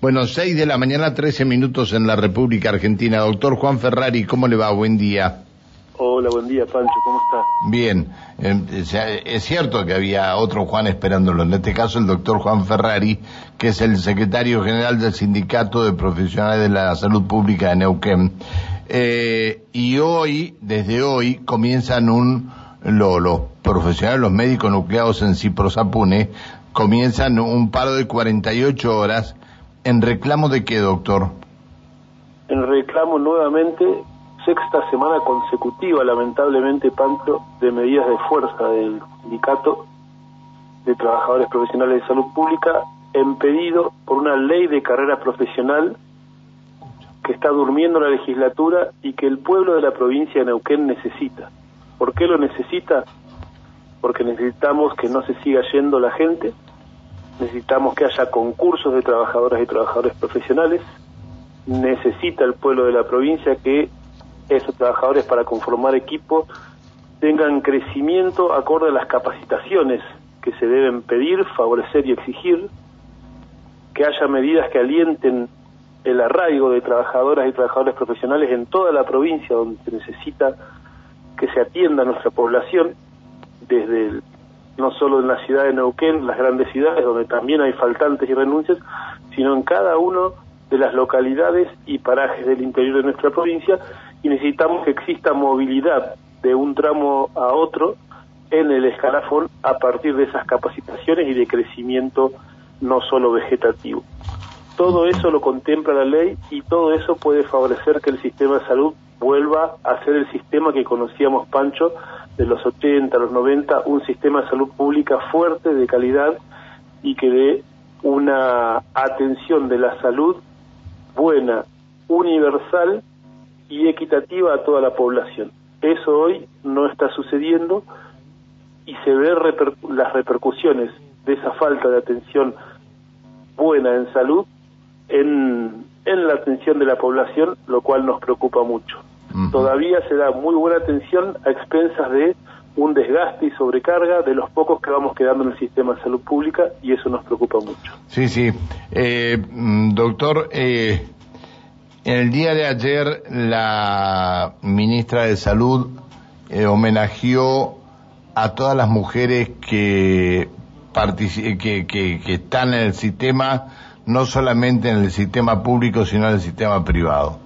Bueno, 6 de la mañana, 13 minutos en la República Argentina. Doctor Juan Ferrari, ¿cómo le va? Buen día. Hola, buen día, Pancho, ¿cómo está? Bien, eh, es cierto que había otro Juan esperándolo, en este caso el doctor Juan Ferrari, que es el secretario general del Sindicato de Profesionales de la Salud Pública de Neuquén. Eh, y hoy, desde hoy, comienzan un, los profesionales, los médicos nucleados en Ciprosapune, comienzan un paro de 48 horas ¿En reclamo de qué, doctor? En reclamo nuevamente, sexta semana consecutiva, lamentablemente, Pancho, de medidas de fuerza del sindicato de trabajadores profesionales de salud pública, impedido por una ley de carrera profesional que está durmiendo la legislatura y que el pueblo de la provincia de Neuquén necesita. ¿Por qué lo necesita? Porque necesitamos que no se siga yendo la gente, necesitamos que haya concursos de trabajadoras y trabajadores profesionales, necesita el pueblo de la provincia que esos trabajadores para conformar equipo tengan crecimiento acorde a las capacitaciones que se deben pedir, favorecer y exigir, que haya medidas que alienten el arraigo de trabajadoras y trabajadores profesionales en toda la provincia donde se necesita que se atienda a nuestra población, desde el no solo en la ciudad de Neuquén, las grandes ciudades donde también hay faltantes y renuncias, sino en cada uno de las localidades y parajes del interior de nuestra provincia y necesitamos que exista movilidad de un tramo a otro en el escalafón a partir de esas capacitaciones y de crecimiento no solo vegetativo. Todo eso lo contempla la ley y todo eso puede favorecer que el sistema de salud vuelva a ser el sistema que conocíamos, Pancho, de los 80, los 90, un sistema de salud pública fuerte, de calidad y que dé una atención de la salud buena, universal y equitativa a toda la población. Eso hoy no está sucediendo y se ve las repercusiones de esa falta de atención buena en salud en la atención de la población, lo cual nos preocupa mucho todavía se da muy buena atención a expensas de un desgaste y sobrecarga de los pocos que vamos quedando en el sistema de salud pública y eso nos preocupa mucho. Sí, sí. Eh, mm, doctor, eh, en el día de ayer la ministra de Salud eh, homenajeó a todas las mujeres que, que, que, que están en el sistema, no solamente en el sistema público, sino en el sistema privado.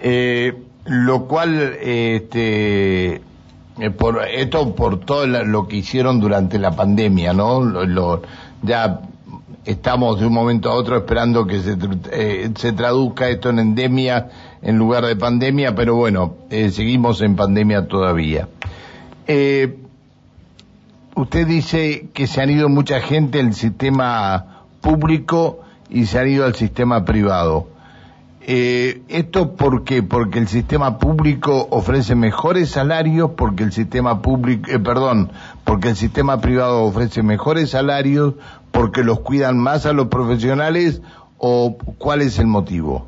Eh, lo cual este eh, por esto por todo lo que hicieron durante la pandemia no lo, ya estamos de un momento a otro esperando que se, eh, se traduzca esto en endemia en lugar de pandemia pero bueno eh, seguimos en pandemia todavía. Usted dice que se han ido mucha gente del sistema público y se han ido al sistema privado eh, ¿Esto por qué? Porque el sistema público ofrece mejores salarios, porque el sistema público, eh, perdón, porque el sistema privado ofrece mejores salarios, porque los cuidan más a los profesionales o cuál es el motivo?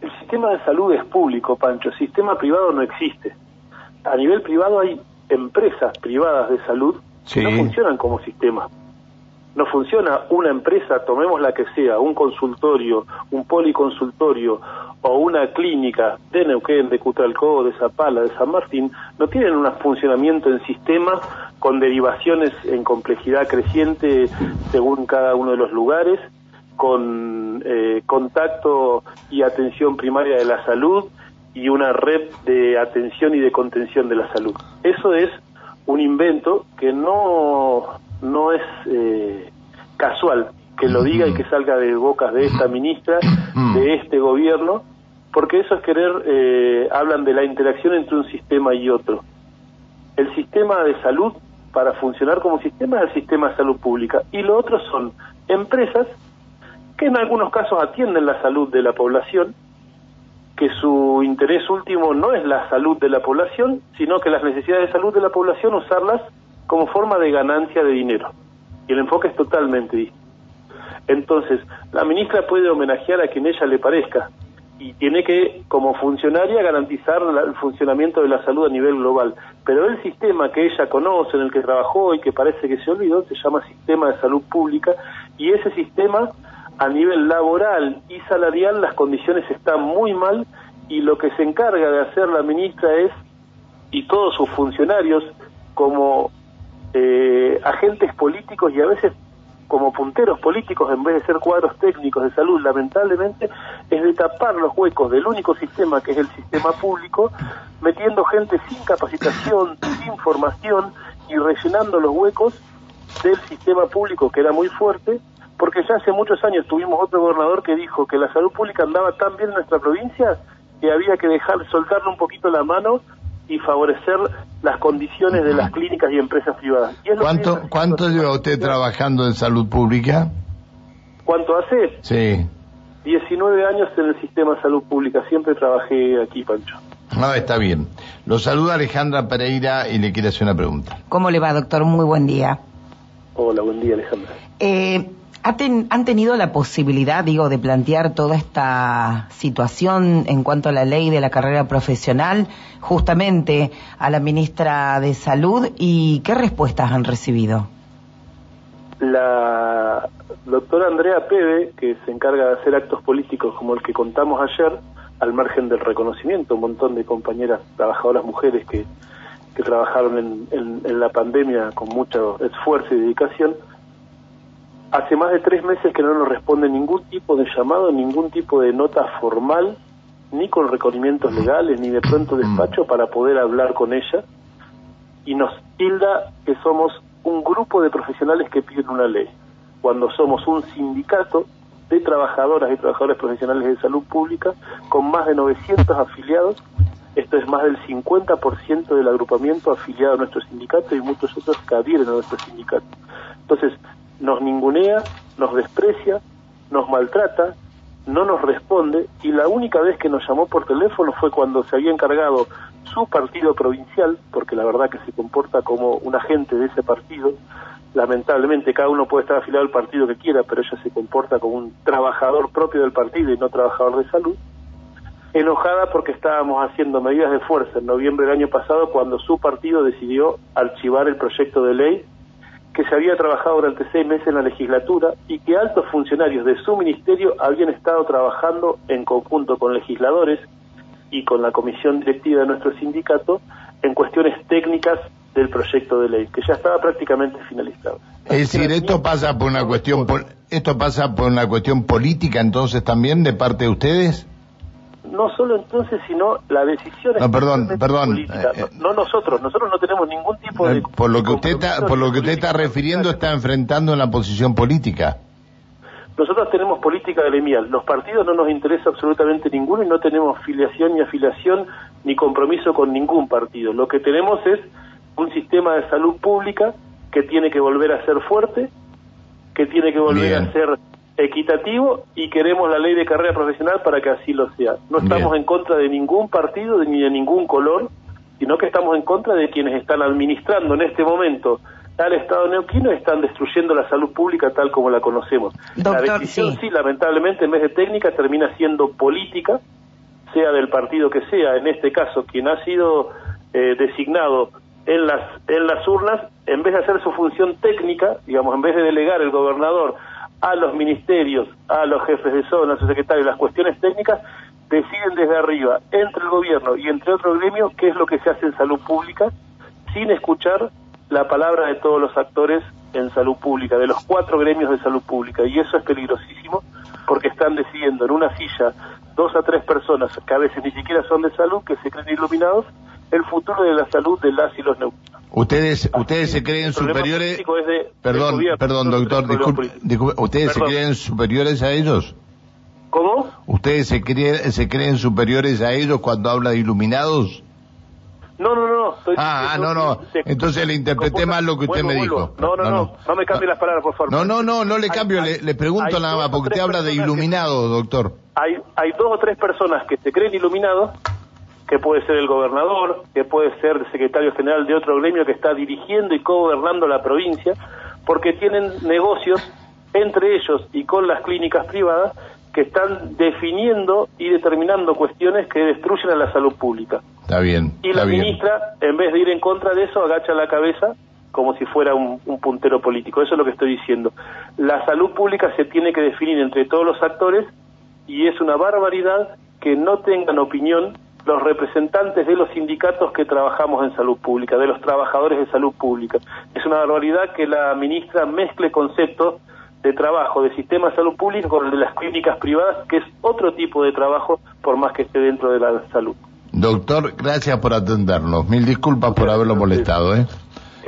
El sistema de salud es público, Pancho. El sistema privado no existe. A nivel privado hay empresas privadas de salud que no funcionan como sistema no funciona una empresa, tomemos la que sea, un consultorio, un policonsultorio o una clínica de Neuquén, de Cutralcó, de Zapala, de San Martín, no tienen un funcionamiento en sistema con derivaciones en complejidad creciente según cada uno de los lugares, con eh, contacto y atención primaria de la salud y una red de atención y de contención de la salud. Eso es un invento que no no es eh, casual que lo diga y que salga de bocas de esta ministra, de este gobierno, porque eso es querer, eh, hablan de la interacción entre un sistema y otro. El sistema de salud, para funcionar como sistema, es el sistema de salud pública, y lo otro son empresas que en algunos casos atienden la salud de la población, que su interés último no es la salud de la población, sino que las necesidades de salud de la población usarlas como forma de ganancia de dinero. Y el enfoque es totalmente distinto. Entonces, la ministra puede homenajear a quien ella le parezca y tiene que, como funcionaria, garantizar el funcionamiento de la salud a nivel global. Pero el sistema que ella conoce, en el que trabajó y que parece que se olvidó, se llama Sistema de Salud Pública y ese sistema a nivel laboral y salarial las condiciones están muy mal y lo que se encarga de hacer la ministra es, y todos sus funcionarios, como eh, agentes políticos y a veces como punteros políticos en vez de ser cuadros técnicos de salud, lamentablemente, es de tapar los huecos del único sistema que es el sistema público, metiendo gente sin capacitación, sin formación y rellenando los huecos del sistema público que era muy fuerte, porque ya hace muchos años tuvimos otro gobernador que dijo que la salud pública andaba tan bien en nuestra provincia que había que dejar soltarle un poquito la mano y favorecer las condiciones de las clínicas y empresas privadas. ¿Cuánto, ¿cuánto lleva usted trabajando en salud pública? ¿Cuánto hace? Sí. 19 años en el sistema de salud pública, siempre trabajé aquí, Pancho. No, está bien. Lo saluda Alejandra Pereira y le quiere hacer una pregunta. ¿Cómo le va, doctor? Muy buen día. Hola, buen día, Alejandra. Eh, ¿Han tenido la posibilidad, digo, de plantear toda esta situación en cuanto a la ley de la carrera profesional justamente a la ministra de Salud y qué respuestas han recibido? La doctora Andrea Pebe, que se encarga de hacer actos políticos como el que contamos ayer, al margen del reconocimiento, un montón de compañeras trabajadoras mujeres que, que trabajaron en, en la pandemia con mucho esfuerzo y dedicación, Hace más de tres meses que no nos responde ningún tipo de llamado, ningún tipo de nota formal, ni con reconocimientos legales, ni de pronto mm. despacho para poder hablar con ella. Y nos tilda que somos un grupo de profesionales que piden una ley, cuando somos un sindicato de trabajadoras y trabajadores profesionales de salud pública con más de 900 afiliados. Esto es más del 50% del agrupamiento afiliado a nuestro sindicato y muchos otros que adhieren a nuestro sindicato. Entonces, nos ningunea, nos desprecia, nos maltrata, no nos responde y la única vez que nos llamó por teléfono fue cuando se había encargado su partido provincial, porque la verdad que se comporta como un agente de ese partido, lamentablemente cada uno puede estar afiliado al partido que quiera, pero ella se comporta como un trabajador propio del partido y no trabajador de salud, enojada porque estábamos haciendo medidas de fuerza en noviembre del año pasado cuando su partido decidió archivar el proyecto de ley que se había trabajado durante seis meses en la legislatura y que altos funcionarios de su ministerio habían estado trabajando en conjunto con legisladores y con la comisión directiva de nuestro sindicato en cuestiones técnicas del proyecto de ley, que ya estaba prácticamente finalizado. Es decir, esto pasa por una cuestión esto pasa por una cuestión política entonces también de parte de ustedes? No solo entonces, sino la decisión no, perdón, perdón, política. Eh, no, nosotros, nosotros no tenemos ningún tipo de... Eh, por lo que usted está, por lo que usted está refiriendo, está enfrentando en la posición política. Nosotros tenemos política gremial. Los partidos no nos interesa absolutamente ninguno y no tenemos filiación ni afiliación ni compromiso con ningún partido. Lo que tenemos es un sistema de salud pública que tiene que volver a ser fuerte, que tiene que volver a ser equitativo y queremos la ley de carrera profesional para que así lo sea. No estamos en contra de ningún partido ni de ningún color, sino que estamos en contra de quienes están administrando en este momento al Estado neuquino y están destruyendo la salud pública tal como la conocemos. la decisión sí. lamentablemente, en vez de técnica, termina siendo política, sea del partido que sea, en este caso, quien ha sido eh, designado en las, en las urnas, en vez de hacer su función técnica, digamos, en vez de delegar el gobernador a los ministerios, a los jefes de zona, a sus secretarios, las cuestiones técnicas, deciden desde arriba, entre el gobierno y entre otro gremio, qué es lo que se hace en salud pública, sin escuchar la palabra de todos los actores en salud pública, de los cuatro gremios de salud pública. Y eso es peligrosísimo porque están decidiendo en una silla dos a tres personas, que a veces ni siquiera son de salud, que se creen iluminados, el futuro de la salud de las y los neuquinos. Ustedes, ustedes se creen superiores. perdón, perdón, doctor, disculpe, ¿ustedes se creen superiores a ellos? ¿Cómo? ¿Ustedes se creen, se creen superiores a ellos cuando habla de iluminados? No, no, no. ah, ah no, no. Entonces le interpreté mal lo que usted me dijo. No, no, no, no, me cambie las palabras, por favor. No, no, no, no le cambio, le, pregunto nada más, porque usted habla de iluminados, doctor. Hay, hay dos o tres personas que se creen iluminados que puede ser el gobernador, que puede ser el secretario general de otro gremio que está dirigiendo y gobernando la provincia, porque tienen negocios entre ellos y con las clínicas privadas que están definiendo y determinando cuestiones que destruyen a la salud pública. Está bien. Y la ministra, en vez de ir en contra de eso, agacha la cabeza como si fuera un, un, puntero político. Eso es lo que estoy diciendo. La salud pública se tiene que definir entre todos los actores y es una barbaridad que no tengan opinión los representantes de los sindicatos que trabajamos en salud pública, de los trabajadores de salud pública. Es una barbaridad que la ministra mezcle conceptos de trabajo de sistema de salud pública con el de las clínicas privadas, que es otro tipo de trabajo, por más que esté dentro de la salud. Doctor, gracias por atendernos. Mil disculpas por haberlo molestado, ¿eh?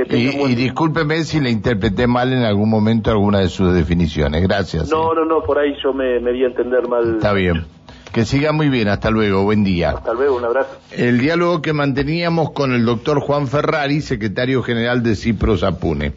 Y, y, discúlpeme si le interpreté mal en algún momento alguna de sus definiciones. Gracias. No, ¿eh? no, no, por ahí yo me, me di a entender mal. Está bien. Que siga muy bien, hasta luego, buen día. Hasta luego, un abrazo. El diálogo que manteníamos con el doctor Juan Ferrari, secretario general de Cipro Apune.